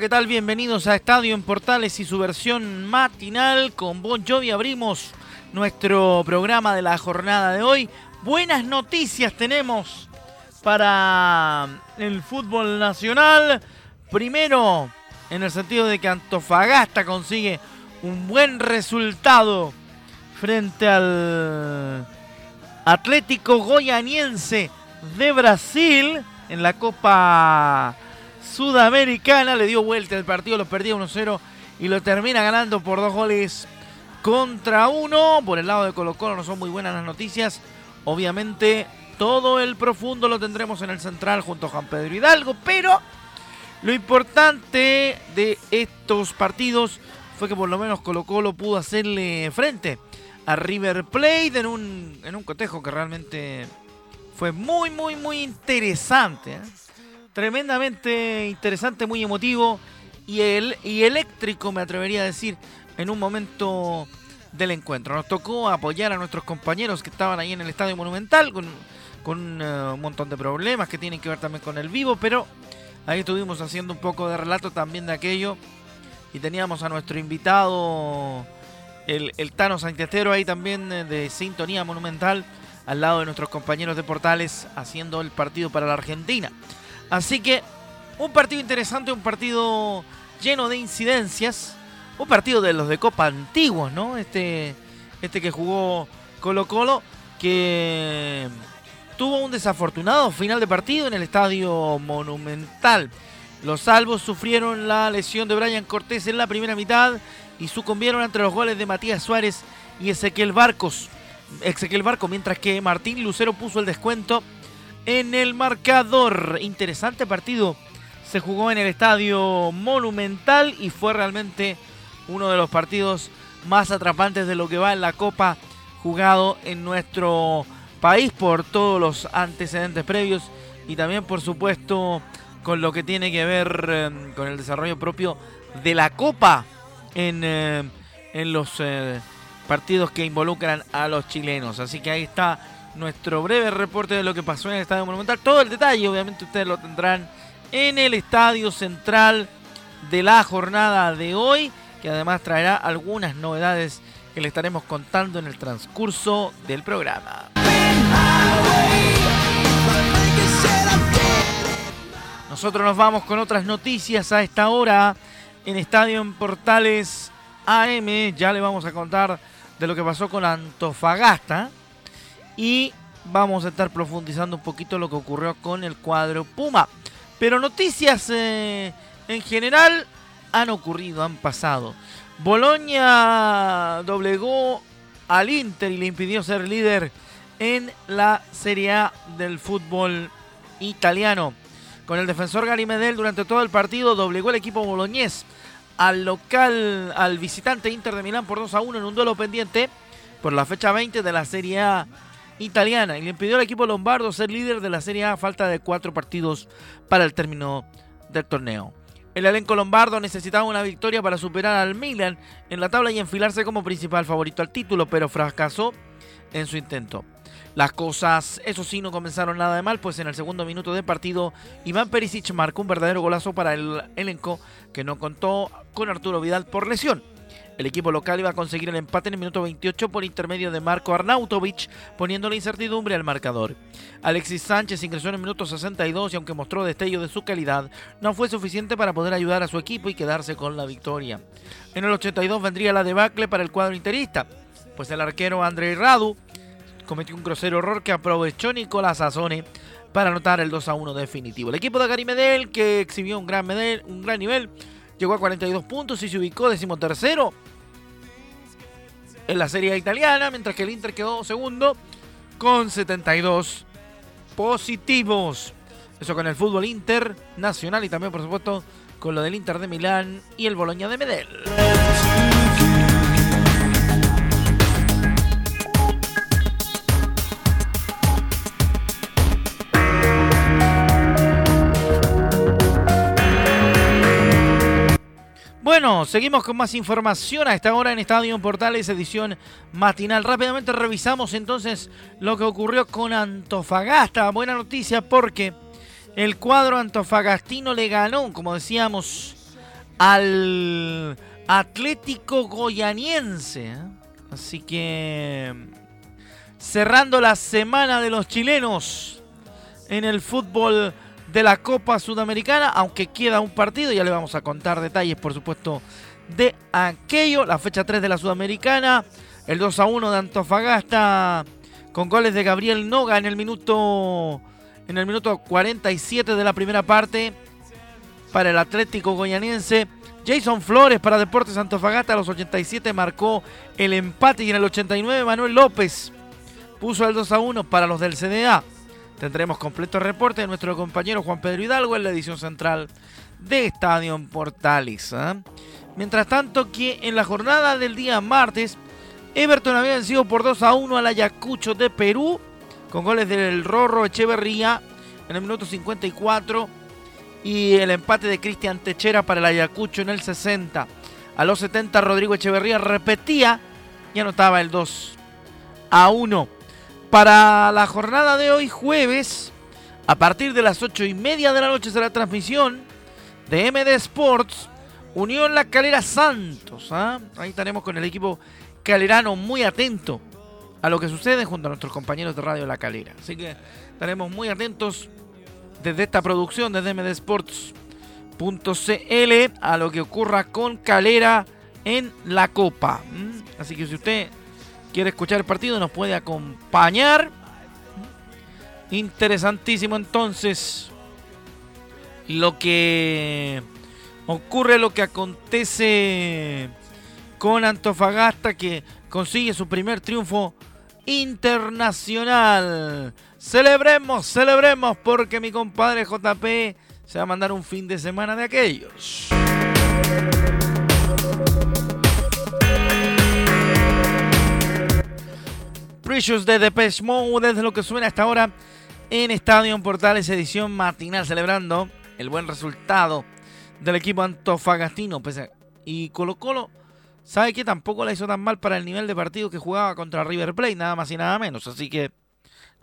¿Qué tal? Bienvenidos a Estadio en Portales y su versión matinal. Con Bon Jovi abrimos nuestro programa de la jornada de hoy. Buenas noticias tenemos para el fútbol nacional. Primero, en el sentido de que Antofagasta consigue un buen resultado frente al Atlético Goianiense de Brasil en la Copa Sudamericana. Le dio vuelta el partido, lo perdía 1-0 y lo termina ganando por dos goles contra uno. Por el lado de Colo Colo no son muy buenas las noticias. Obviamente todo el profundo lo tendremos en el central junto a Juan Pedro Hidalgo, pero lo importante de estos partidos fue que por lo menos Colo Colo pudo hacerle frente a River Plate en un, en un cotejo que realmente fue muy, muy, muy interesante. ¿eh? Tremendamente interesante, muy emotivo y, el, y eléctrico, me atrevería a decir, en un momento del encuentro. Nos tocó apoyar a nuestros compañeros que estaban ahí en el Estadio Monumental con, con uh, un montón de problemas que tienen que ver también con el vivo, pero ahí estuvimos haciendo un poco de relato también de aquello y teníamos a nuestro invitado el, el Tano Santiestero ahí también eh, de Sintonía Monumental, al lado de nuestros compañeros de Portales, haciendo el partido para la Argentina. Así que un partido interesante, un partido lleno de incidencias, un partido de los de Copa antiguos, ¿no? Este, este que jugó Colo Colo, que tuvo un desafortunado final de partido en el estadio Monumental. Los salvos sufrieron la lesión de Brian Cortés en la primera mitad y sucumbieron entre los goles de Matías Suárez y Ezequiel Barcos. Ezequiel Barco, mientras que Martín Lucero puso el descuento en el marcador. Interesante partido. Se jugó en el estadio Monumental y fue realmente uno de los partidos más atrapantes de lo que va en la Copa jugado en nuestro país por todos los antecedentes previos y también por supuesto con lo que tiene que ver eh, con el desarrollo propio de la Copa en, eh, en los eh, partidos que involucran a los chilenos. Así que ahí está nuestro breve reporte de lo que pasó en el Estadio Monumental. Todo el detalle, obviamente, ustedes lo tendrán en el Estadio Central de la jornada de hoy, que además traerá algunas novedades que le estaremos contando en el transcurso del programa. Nosotros nos vamos con otras noticias a esta hora en Estadio en Portales AM. Ya le vamos a contar de lo que pasó con Antofagasta. Y vamos a estar profundizando un poquito lo que ocurrió con el cuadro Puma. Pero noticias eh, en general han ocurrido, han pasado. Boloña doblegó al Inter y le impidió ser líder en la Serie A del fútbol italiano. Con el defensor Gary Medel durante todo el partido doblegó el equipo boloñés al local, al visitante Inter de Milán por 2 a 1 en un duelo pendiente por la fecha 20 de la Serie A italiana y le impidió al equipo lombardo ser líder de la Serie A falta de cuatro partidos para el término del torneo. El elenco lombardo necesitaba una victoria para superar al Milan en la tabla y enfilarse como principal favorito al título, pero fracasó en su intento. Las cosas, eso sí, no comenzaron nada de mal, pues en el segundo minuto de partido, Iván Perisic marcó un verdadero golazo para el elenco que no contó con Arturo Vidal por lesión. El equipo local iba a conseguir el empate en el minuto 28 por intermedio de Marco Arnautovic, poniendo la incertidumbre al marcador. Alexis Sánchez ingresó en el minuto 62 y aunque mostró destello de su calidad, no fue suficiente para poder ayudar a su equipo y quedarse con la victoria. En el 82 vendría la debacle para el cuadro interista, pues el arquero Andrei Radu cometió un grosero error que aprovechó Nicolás Azone para anotar el 2 a 1 definitivo. El equipo de Gary Medel, que exhibió un gran, un gran nivel, llegó a 42 puntos y se ubicó decimotercero en la Serie italiana, mientras que el Inter quedó segundo con 72 positivos. Eso con el fútbol internacional y también, por supuesto, con lo del Inter de Milán y el Boloña de Medel. Bueno, seguimos con más información a esta hora en Estadio Portales, edición matinal. Rápidamente revisamos entonces lo que ocurrió con Antofagasta. Buena noticia porque el cuadro antofagastino le ganó, como decíamos, al Atlético Goyaniense. ¿eh? Así que cerrando la semana de los chilenos en el fútbol de la Copa Sudamericana, aunque queda un partido, ya le vamos a contar detalles, por supuesto, de aquello. La fecha 3 de la Sudamericana, el 2 a 1 de Antofagasta, con goles de Gabriel Noga en el minuto, en el minuto 47 de la primera parte para el Atlético Goyaniense. Jason Flores para Deportes Antofagasta a los 87 marcó el empate y en el 89 Manuel López puso el 2 a 1 para los del CDA. Tendremos completo reporte de nuestro compañero Juan Pedro Hidalgo en la edición central de Estadio Portales. ¿ah? Mientras tanto, que en la jornada del día martes, Everton había vencido por 2 a 1 al Ayacucho de Perú, con goles del Rorro Echeverría en el minuto 54 y el empate de Cristian Techera para el Ayacucho en el 60. A los 70 Rodrigo Echeverría repetía y anotaba el 2 a 1. Para la jornada de hoy, jueves, a partir de las 8 y media de la noche será transmisión de MD Sports, Unión La Calera Santos. ¿ah? Ahí estaremos con el equipo calerano muy atento a lo que sucede junto a nuestros compañeros de Radio La Calera. Así que estaremos muy atentos desde esta producción, desde mdsports.cl, a lo que ocurra con Calera en la Copa. Así que si usted quiere escuchar el partido, nos puede acompañar. Interesantísimo entonces lo que ocurre, lo que acontece con Antofagasta que consigue su primer triunfo internacional. Celebremos, celebremos porque mi compadre JP se va a mandar un fin de semana de aquellos. Precious de Depeche Mode desde lo que suena hasta ahora en Estadio Portales edición matinal celebrando el buen resultado del equipo antofagastino y Colo Colo sabe que tampoco la hizo tan mal para el nivel de partido que jugaba contra River Plate nada más y nada menos así que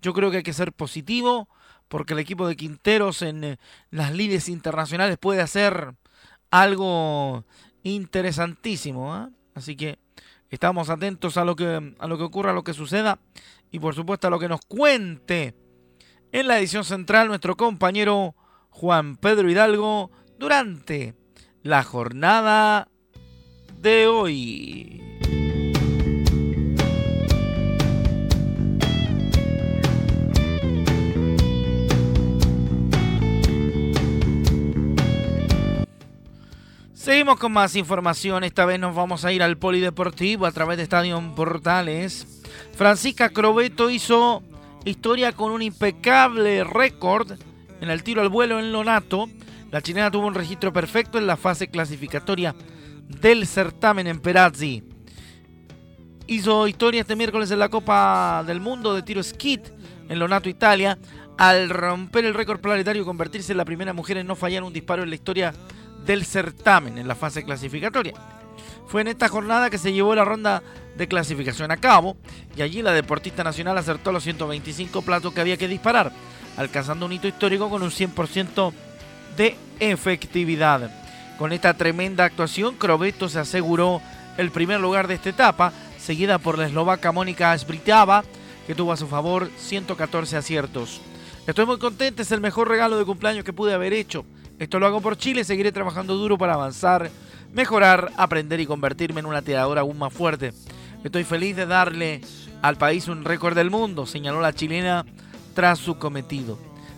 yo creo que hay que ser positivo porque el equipo de Quinteros en eh, las líneas internacionales puede hacer algo interesantísimo ¿eh? así que Estamos atentos a lo que, a lo que ocurra, a lo que suceda y por supuesto a lo que nos cuente en la edición central nuestro compañero Juan Pedro Hidalgo durante la jornada de hoy. Seguimos con más información. Esta vez nos vamos a ir al Polideportivo a través de Estadio Portales. Francisca Crobeto hizo historia con un impecable récord en el tiro al vuelo en Lonato. La chilena tuvo un registro perfecto en la fase clasificatoria del certamen en Perazzi. Hizo historia este miércoles en la Copa del Mundo de tiro skit en Lonato, Italia, al romper el récord planetario y convertirse en la primera mujer en no fallar un disparo en la historia del certamen en la fase clasificatoria. Fue en esta jornada que se llevó la ronda de clasificación a cabo y allí la deportista nacional acertó los 125 platos que había que disparar, alcanzando un hito histórico con un 100% de efectividad. Con esta tremenda actuación, Crobeto se aseguró el primer lugar de esta etapa, seguida por la eslovaca Mónica Asbritava, que tuvo a su favor 114 aciertos. Estoy muy contenta, es el mejor regalo de cumpleaños que pude haber hecho. Esto lo hago por Chile, seguiré trabajando duro para avanzar, mejorar, aprender y convertirme en una tiradora aún más fuerte. Estoy feliz de darle al país un récord del mundo, señaló la chilena tras su cometido.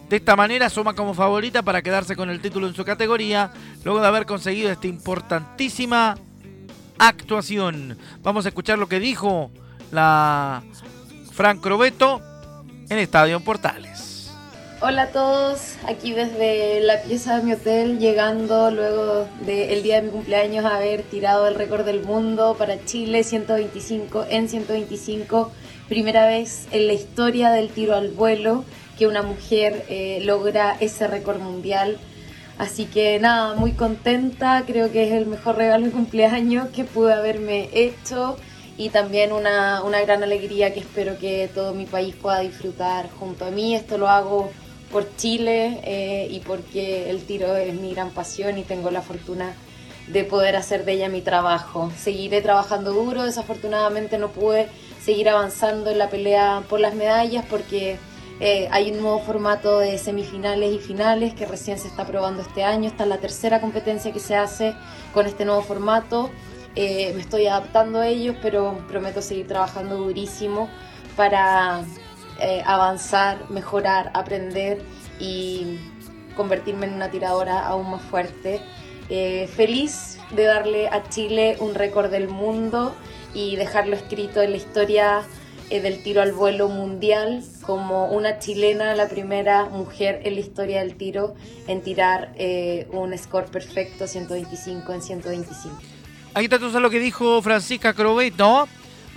De esta manera suma como favorita para quedarse con el título en su categoría, luego de haber conseguido esta importantísima actuación. Vamos a escuchar lo que dijo la Frank Crobeto en Estadio Portales. Hola a todos, aquí desde la pieza de mi hotel, llegando luego del día de mi cumpleaños a haber tirado el récord del mundo para Chile 125 en 125, primera vez en la historia del tiro al vuelo que una mujer eh, logra ese récord mundial. Así que nada, muy contenta, creo que es el mejor regalo de cumpleaños que pude haberme hecho y también una, una gran alegría que espero que todo mi país pueda disfrutar junto a mí. Esto lo hago por Chile eh, y porque el tiro es mi gran pasión y tengo la fortuna de poder hacer de ella mi trabajo. Seguiré trabajando duro, desafortunadamente no pude seguir avanzando en la pelea por las medallas porque eh, hay un nuevo formato de semifinales y finales que recién se está probando este año. Esta es la tercera competencia que se hace con este nuevo formato. Eh, me estoy adaptando a ellos, pero prometo seguir trabajando durísimo para eh, avanzar, mejorar, aprender y convertirme en una tiradora aún más fuerte. Eh, feliz de darle a Chile un récord del mundo y dejarlo escrito en la historia eh, del tiro al vuelo mundial como una chilena, la primera mujer en la historia del tiro en tirar un score perfecto 125 en 125. Ahí está entonces lo que dijo Francisca Crobet, ¿no?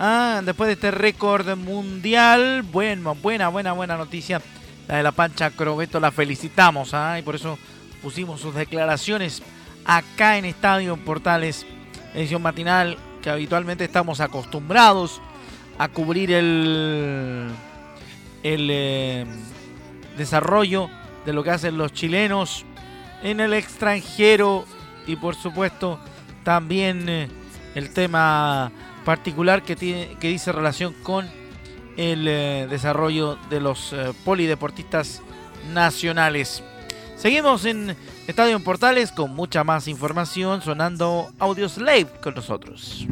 Ah, después de este récord mundial, bueno, buena, buena, buena noticia. La de la Pancha Crobeto, la felicitamos, ¿ah? y por eso pusimos sus declaraciones acá en Estadio Portales, edición matinal, que habitualmente estamos acostumbrados a cubrir el, el eh, desarrollo de lo que hacen los chilenos en el extranjero y por supuesto también eh, el tema particular que, tiene, que dice relación con el eh, desarrollo de los eh, polideportistas nacionales. Seguimos en Estadio Portales con mucha más información sonando Audio Slave con nosotros.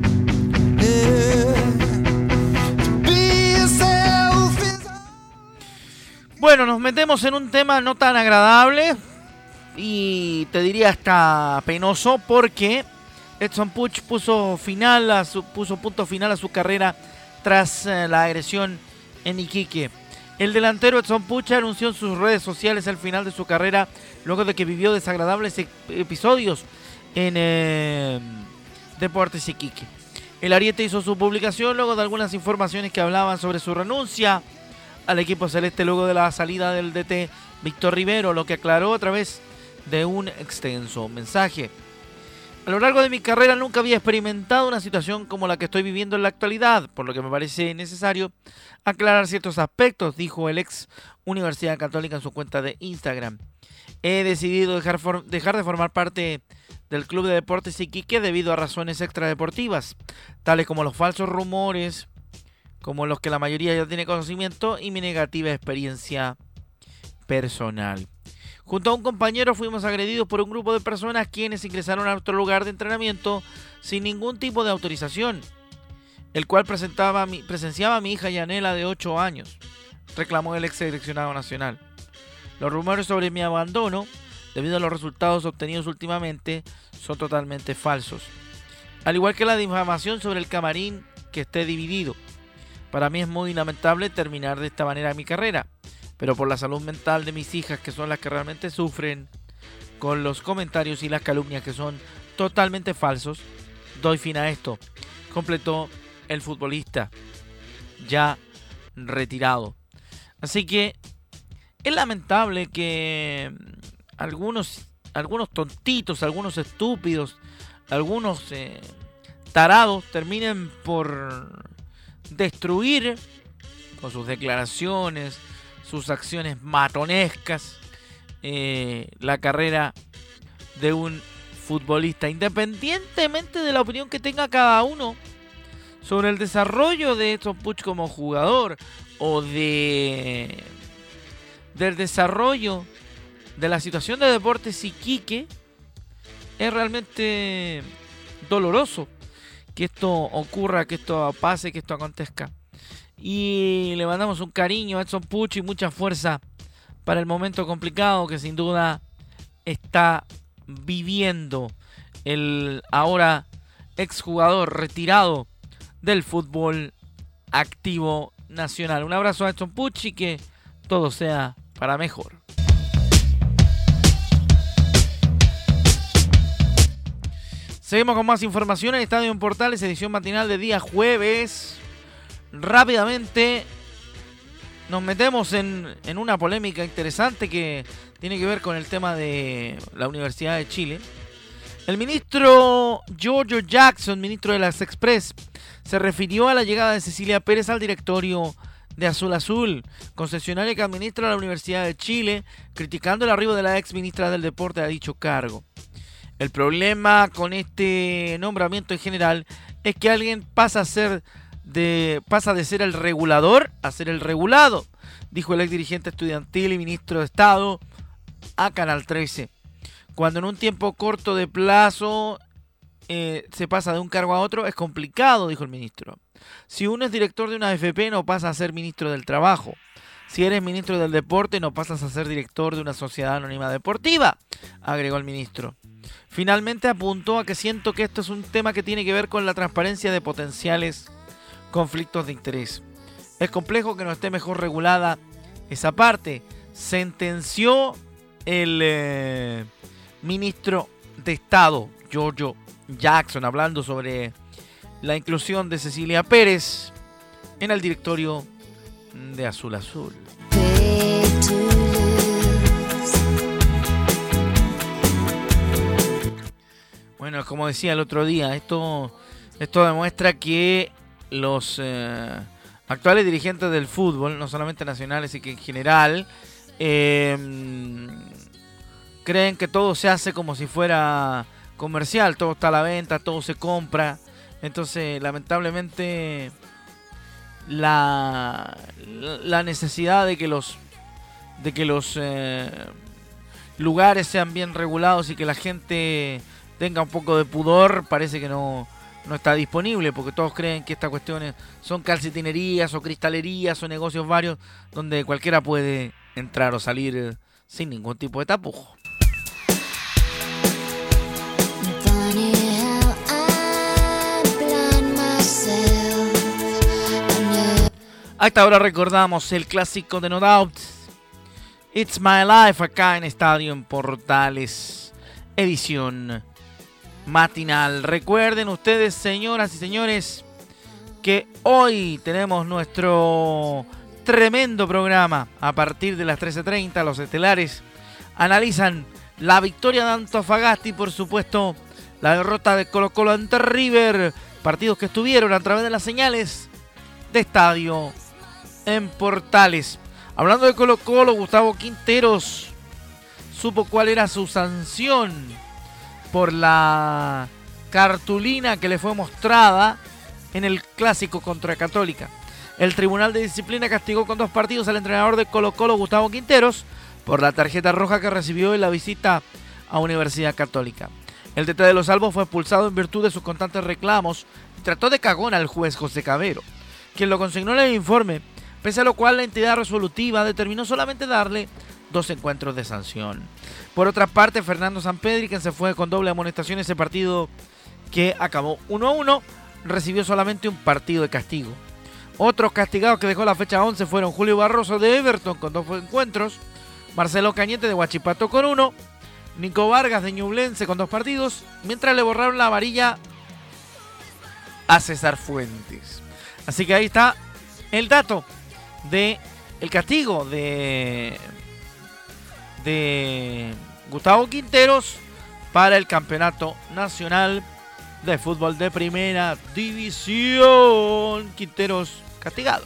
Bueno, nos metemos en un tema no tan agradable y te diría hasta penoso porque Edson Puch puso, final a su, puso punto final a su carrera tras eh, la agresión en Iquique. El delantero Edson Puch anunció en sus redes sociales el final de su carrera luego de que vivió desagradables episodios en eh, Deportes Iquique. El Ariete hizo su publicación luego de algunas informaciones que hablaban sobre su renuncia al equipo celeste luego de la salida del DT Víctor Rivero, lo que aclaró a través de un extenso mensaje. A lo largo de mi carrera nunca había experimentado una situación como la que estoy viviendo en la actualidad, por lo que me parece necesario aclarar ciertos aspectos, dijo el ex Universidad Católica en su cuenta de Instagram. He decidido dejar, dejar de formar parte del Club de Deportes Iquique debido a razones extradeportivas, tales como los falsos rumores, como los que la mayoría ya tiene conocimiento, y mi negativa experiencia personal. Junto a un compañero fuimos agredidos por un grupo de personas quienes ingresaron a nuestro lugar de entrenamiento sin ningún tipo de autorización, el cual presentaba, presenciaba a mi hija Yanela de 8 años, reclamó el ex seleccionado nacional. Los rumores sobre mi abandono, debido a los resultados obtenidos últimamente, son totalmente falsos. Al igual que la difamación sobre el camarín que esté dividido. Para mí es muy lamentable terminar de esta manera mi carrera pero por la salud mental de mis hijas, que son las que realmente sufren con los comentarios y las calumnias que son totalmente falsos, doy fin a esto. Completó el futbolista ya retirado. Así que es lamentable que algunos, algunos tontitos, algunos estúpidos, algunos eh, tarados terminen por destruir con sus declaraciones, sus acciones matonescas, eh, la carrera de un futbolista, independientemente de la opinión que tenga cada uno sobre el desarrollo de Edson Puch como jugador o de del desarrollo de la situación de Deportes Iquique es realmente doloroso que esto ocurra, que esto pase, que esto acontezca. Y le mandamos un cariño a Edson Puch y mucha fuerza para el momento complicado que sin duda está viviendo el ahora exjugador retirado del fútbol activo nacional. Un abrazo a Edson Puch y que todo sea para mejor. Seguimos con más información en Estadio en Portales, edición matinal de día jueves. Rápidamente nos metemos en, en, una polémica interesante que tiene que ver con el tema de la Universidad de Chile. El ministro Giorgio Jackson, ministro de las Express, se refirió a la llegada de Cecilia Pérez al directorio de Azul Azul, concesionaria que administra la Universidad de Chile, criticando el arribo de la ex ministra del Deporte a dicho cargo. El problema con este nombramiento en general es que alguien pasa a ser de pasa de ser el regulador a ser el regulado, dijo el ex dirigente estudiantil y ministro de Estado a Canal 13. Cuando en un tiempo corto de plazo eh, se pasa de un cargo a otro, es complicado, dijo el ministro. Si uno es director de una AFP, no pasa a ser ministro del Trabajo. Si eres ministro del Deporte, no pasas a ser director de una sociedad anónima deportiva, agregó el ministro. Finalmente apuntó a que siento que esto es un tema que tiene que ver con la transparencia de potenciales conflictos de interés. Es complejo que no esté mejor regulada esa parte, sentenció el eh, ministro de Estado, Giorgio Jackson, hablando sobre la inclusión de Cecilia Pérez en el directorio de Azul Azul. Bueno, como decía el otro día, esto, esto demuestra que los eh, actuales dirigentes del fútbol, no solamente nacionales, y que en general, em, creen que todo se hace como si fuera comercial, todo está a la venta, todo se compra. Entonces, lamentablemente, la, la necesidad de que los de que los eh, lugares sean bien regulados y que la gente tenga un poco de pudor, parece que no, no está disponible, porque todos creen que estas cuestiones son calcetinerías o cristalerías o negocios varios donde cualquiera puede entrar o salir sin ningún tipo de tapujo. A esta hora recordamos el clásico de No Doubt. It's My Life acá en Estadio en Portales. Edición matinal. Recuerden ustedes, señoras y señores, que hoy tenemos nuestro tremendo programa. A partir de las 13.30, los estelares analizan la victoria de Antofagasta y, por supuesto, la derrota de Colo Colo ante River. Partidos que estuvieron a través de las señales de estadio en Portales. Hablando de Colo Colo, Gustavo Quinteros supo cuál era su sanción por la cartulina que le fue mostrada en el clásico contra Católica. El Tribunal de Disciplina castigó con dos partidos al entrenador de Colo Colo, Gustavo Quinteros, por la tarjeta roja que recibió en la visita a Universidad Católica. El DT de los Salvos fue expulsado en virtud de sus constantes reclamos y trató de cagón al juez José Cabero, quien lo consignó en el informe pese a lo cual la entidad resolutiva determinó solamente darle dos encuentros de sanción. Por otra parte, Fernando Sampedri, quien se fue con doble amonestación ese partido que acabó 1 a 1, recibió solamente un partido de castigo. Otros castigados que dejó la fecha 11 fueron Julio Barroso de Everton con dos encuentros, Marcelo Cañete de Huachipato con uno, Nico Vargas de Ñublense con dos partidos, mientras le borraron la amarilla a César Fuentes. Así que ahí está el dato de el castigo de de Gustavo Quinteros para el Campeonato Nacional de Fútbol de Primera División. Quinteros castigado.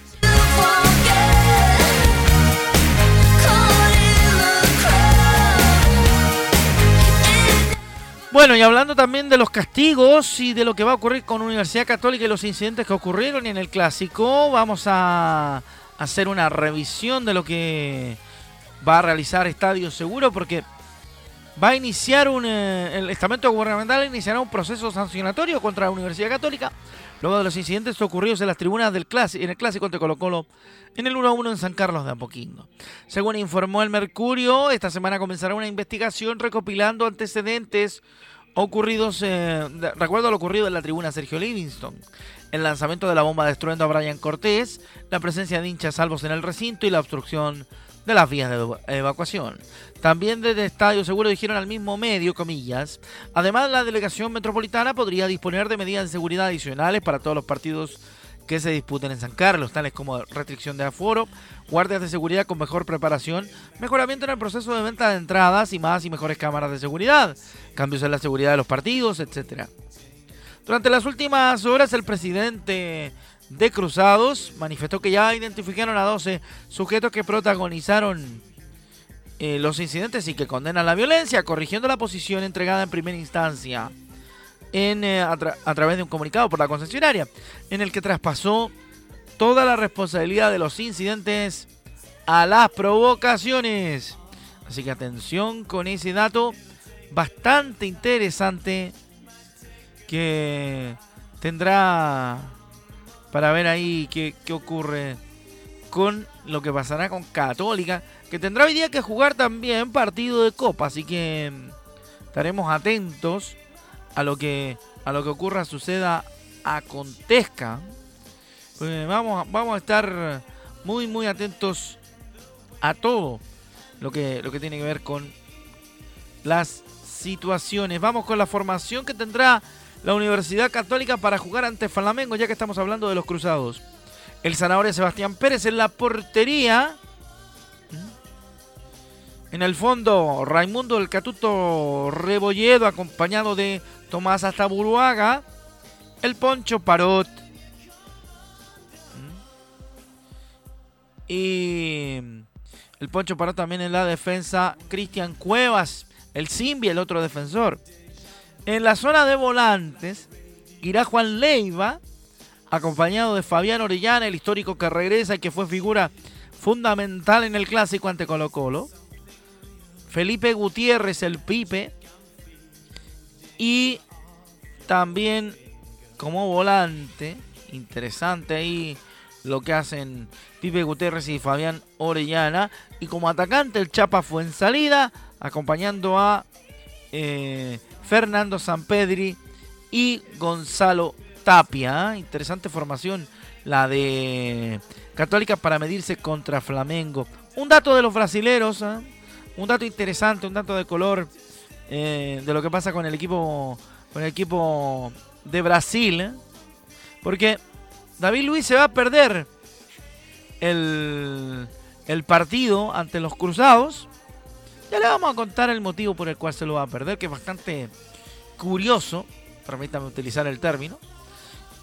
Bueno, y hablando también de los castigos y de lo que va a ocurrir con Universidad Católica y los incidentes que ocurrieron en el clásico, vamos a hacer una revisión de lo que va a realizar Estadio Seguro porque va a iniciar un eh, el estamento gubernamental iniciará un proceso sancionatorio contra la Universidad Católica luego de los incidentes ocurridos en las tribunas del clásico en el clásico ante Colo Colo en el 1 a 1 en San Carlos de Apoquindo. Según informó el Mercurio, esta semana comenzará una investigación recopilando antecedentes ocurridos, eh, recuerdo lo ocurrido en la tribuna Sergio Livingston, el lanzamiento de la bomba destruyendo a Brian Cortés, la presencia de hinchas salvos en el recinto y la obstrucción de las vías de evacuación. También desde Estadio Seguro dijeron al mismo medio, comillas, además la delegación metropolitana podría disponer de medidas de seguridad adicionales para todos los partidos que se disputen en San Carlos, tales como restricción de aforo, guardias de seguridad con mejor preparación, mejoramiento en el proceso de venta de entradas y más y mejores cámaras de seguridad, cambios en la seguridad de los partidos, etc. Durante las últimas horas el presidente de Cruzados manifestó que ya identificaron a 12 sujetos que protagonizaron eh, los incidentes y que condenan la violencia, corrigiendo la posición entregada en primera instancia en, eh, a, través de un comunicado por la concesionaria, en el que traspasó toda la responsabilidad de los incidentes a las provocaciones. Así que atención con ese dato bastante interesante que tendrá para ver ahí qué, ocurre con lo que pasará con Católica, que tendrá hoy día que jugar también partido de Copa, así que mm, estaremos atentos a lo que a lo que ocurra, suceda, acontezca. Pues vamos, vamos a estar muy muy atentos a todo lo que, lo que tiene que ver con las situaciones. Vamos con la formación que tendrá la Universidad Católica para jugar ante Flamengo, ya que estamos hablando de los cruzados. El zanahoria Sebastián Pérez en la portería. En el fondo, Raimundo El Catuto Rebolledo, acompañado de Tomás Astaburuaga. El Poncho Parot. Y el Poncho Parot también en la defensa. Cristian Cuevas, el Simbi, el otro defensor. En la zona de volantes irá Juan Leiva, acompañado de Fabián Orellana, el histórico que regresa y que fue figura fundamental en el clásico ante Colo Colo. Felipe Gutiérrez, el Pipe. Y también como volante, interesante ahí lo que hacen Pipe Gutiérrez y Fabián Orellana. Y como atacante el Chapa fue en salida, acompañando a eh, Fernando Sampedri y Gonzalo Tapia. ¿eh? Interesante formación la de Católica para medirse contra Flamengo. Un dato de los brasileros, ¿eh? un dato interesante, un dato de color eh, de lo que pasa con el equipo, con el equipo de Brasil. Porque David Luis se va a perder el partido ante los Cruzados ya le vamos a contar el motivo por el cual se lo va a perder, que es bastante curioso, permítame utilizar el término.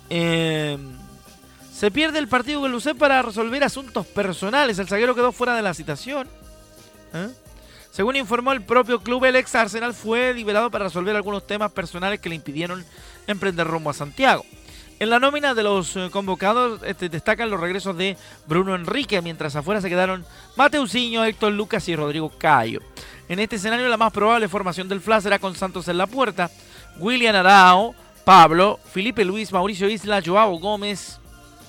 Eh, se pierde el partido con Lucé para resolver asuntos personales. El zaguero quedó fuera de la citación. ¿eh? Según informó el propio club, el ex Arsenal fue liberado para resolver algunos temas personales que le impidieron emprender rumbo a Santiago. En la nómina de los eh, convocados este, destacan los regresos de Bruno Enrique, mientras afuera se quedaron Mateusinho, Héctor Lucas y Rodrigo Cayo. En este escenario la más probable formación del Fla será con Santos en la puerta, William Arao, Pablo, Felipe Luis, Mauricio Isla, Joao Gómez,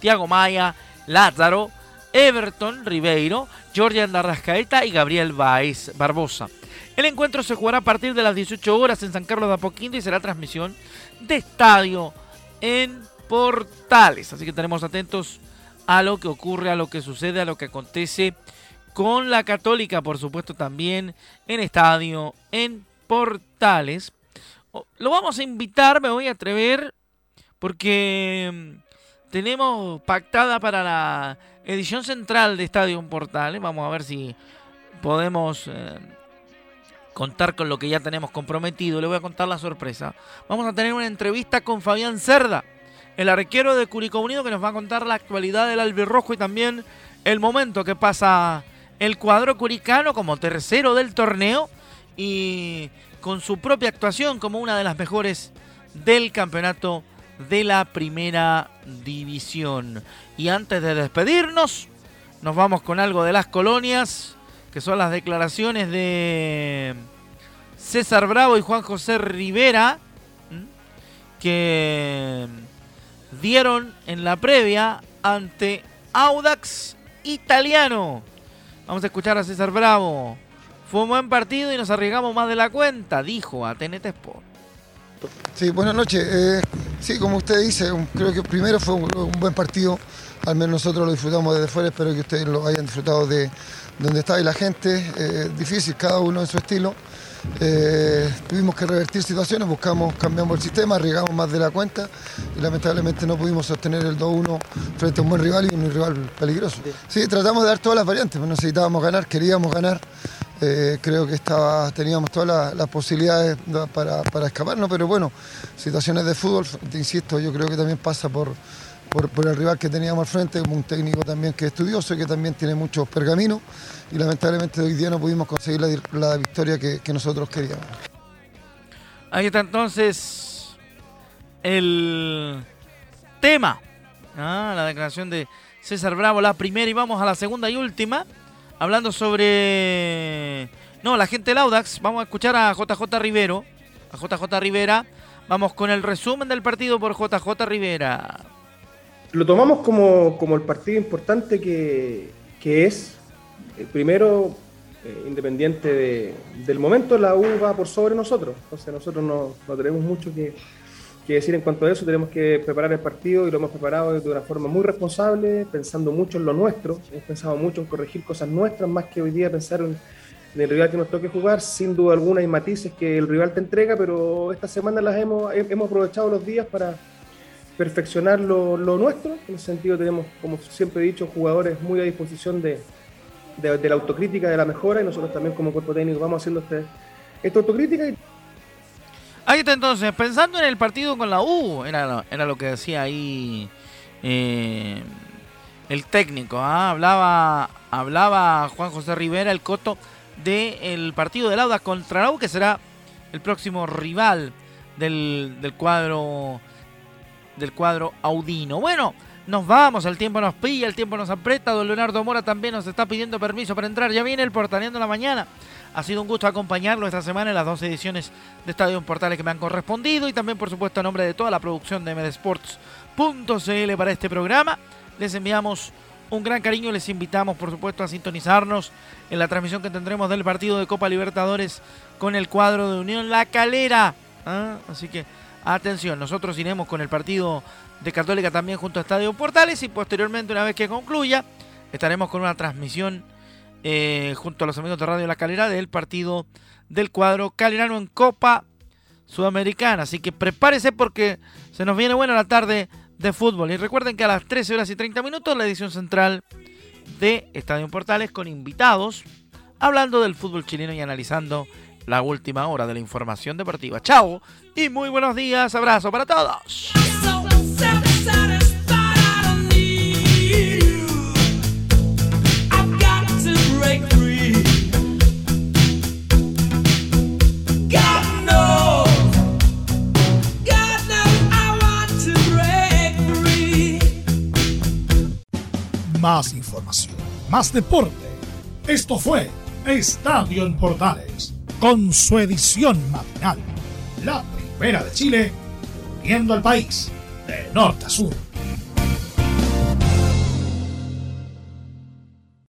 Tiago Maya, Lázaro, Everton Ribeiro, Jorge Darrascaeta y Gabriel Baez Barbosa. El encuentro se jugará a partir de las 18 horas en San Carlos de Apoquindo y será transmisión de estadio en Portales. Así que estaremos atentos a lo que ocurre, a lo que sucede, a lo que acontece con la Católica, por supuesto, también en estadio, en Portales. Lo vamos a invitar, me voy a atrever, porque mm, tenemos pactada para la edición central de Estadio Portales. Vamos a ver si podemos eh, contar con lo que ya tenemos comprometido. Le voy a contar la sorpresa. Vamos a tener una entrevista con Fabián Cerda, el arquero de Curicó Unido, que nos va a contar la actualidad del albirrojo y también el momento que pasa el cuadro curicano como tercero del torneo y con su propia actuación como una de las mejores del campeonato de la primera división. Y antes de despedirnos, nos vamos con algo de las colonias, que son las declaraciones de César Bravo y Juan José Rivera, que dieron en la previa ante Audax Italiano. Vamos a escuchar a César Bravo. Fue un buen partido y nos arriesgamos más de la cuenta, dijo a TNT Sport. Sí, buenas noches. Eh, sí, como usted dice, creo que primero fue un, buen partido. al menos nosotros lo disfrutamos desde fuera, espero que ustedes lo hayan disfrutado de donde está y la gente, eh, difícil, cada uno en su estilo. Eh, tuvimos que revertir situaciones, buscamos, cambiamos el sistema, arriesgamos más de la cuenta y lamentablemente no pudimos sostener el 2-1 frente a un buen rival y un rival peligroso. Sí, tratamos de dar todas las variantes, pues necesitábamos ganar, queríamos ganar. Eh, creo que estaba, teníamos todas las, posibilidades para, para, escaparnos, pero bueno, situaciones de fútbol, te insisto, yo creo que también pasa por, por, el rival que teníamos al frente, como un técnico también que es estudioso y que también tiene muchos pergaminos y lamentablemente hoy día no pudimos conseguir la, victoria que, nosotros queríamos. Ahí está entonces el tema, ¿ah? la declaración de César Bravo, la primera y vamos a la segunda y última hablando sobre... No, la gente del Audax. Vamos a escuchar a JJ Rivero. A JJ Rivera. Vamos con el resumen del partido por JJ Rivera. Lo tomamos como, el partido importante que, es. El primero, eh, independiente del momento, la U va por sobre nosotros. Entonces nosotros no, no tenemos mucho que, decir en cuanto a eso, tenemos que preparar el partido y lo hemos preparado de una forma muy responsable, pensando mucho en lo nuestro, hemos pensado mucho en corregir cosas nuestras más que hoy día pensar en, el rival que nos toque jugar, sin duda alguna hay matices que el rival te entrega, pero esta semana las hemos, hemos aprovechado los días para perfeccionar lo, nuestro, en ese sentido tenemos, como siempre he dicho, jugadores muy a disposición de, de, la autocrítica, de la mejora, y nosotros también como cuerpo técnico vamos haciendo este, esta autocrítica y Ahí está entonces, pensando en el partido con la U, era, era lo que decía ahí eh, el técnico, ¿ah? hablaba, hablaba Juan José Rivera, el coto, del partido de Lauda contra la U, que será el próximo rival del, del cuadro del cuadro audino. Bueno, nos vamos, el tiempo nos pilla, el tiempo nos aprieta. Don Leonardo Mora también nos está pidiendo permiso para entrar. Ya viene el portaleando la mañana. Ha sido un gusto acompañarlo esta semana en las dos ediciones de Estadio Portales que me han correspondido y también, por supuesto, a nombre de toda la producción de MDSports.cl para este programa. Les enviamos un gran cariño les invitamos, por supuesto, a sintonizarnos en la transmisión que tendremos del partido de Copa Libertadores con el cuadro de Unión La Calera. ¿ah? Así que, atención, nosotros iremos con el partido de Católica también junto a Estadio Portales y posteriormente, una vez que concluya, estaremos con una transmisión eh, junto a los amigos de Radio La Calera del partido del cuadro calerano en Copa Sudamericana. Así que prepárese porque se nos viene buena la tarde de fútbol. Y recuerden que a las 13 horas y 30 minutos la edición central de Estadio Portales con invitados hablando del fútbol chileno y analizando la última hora de la información deportiva. Chao y muy buenos días. Abrazo para todos. Más información, más deporte. Esto fue Estadio en Portales, con su edición matinal. La primera de Chile, viendo al país de norte a sur.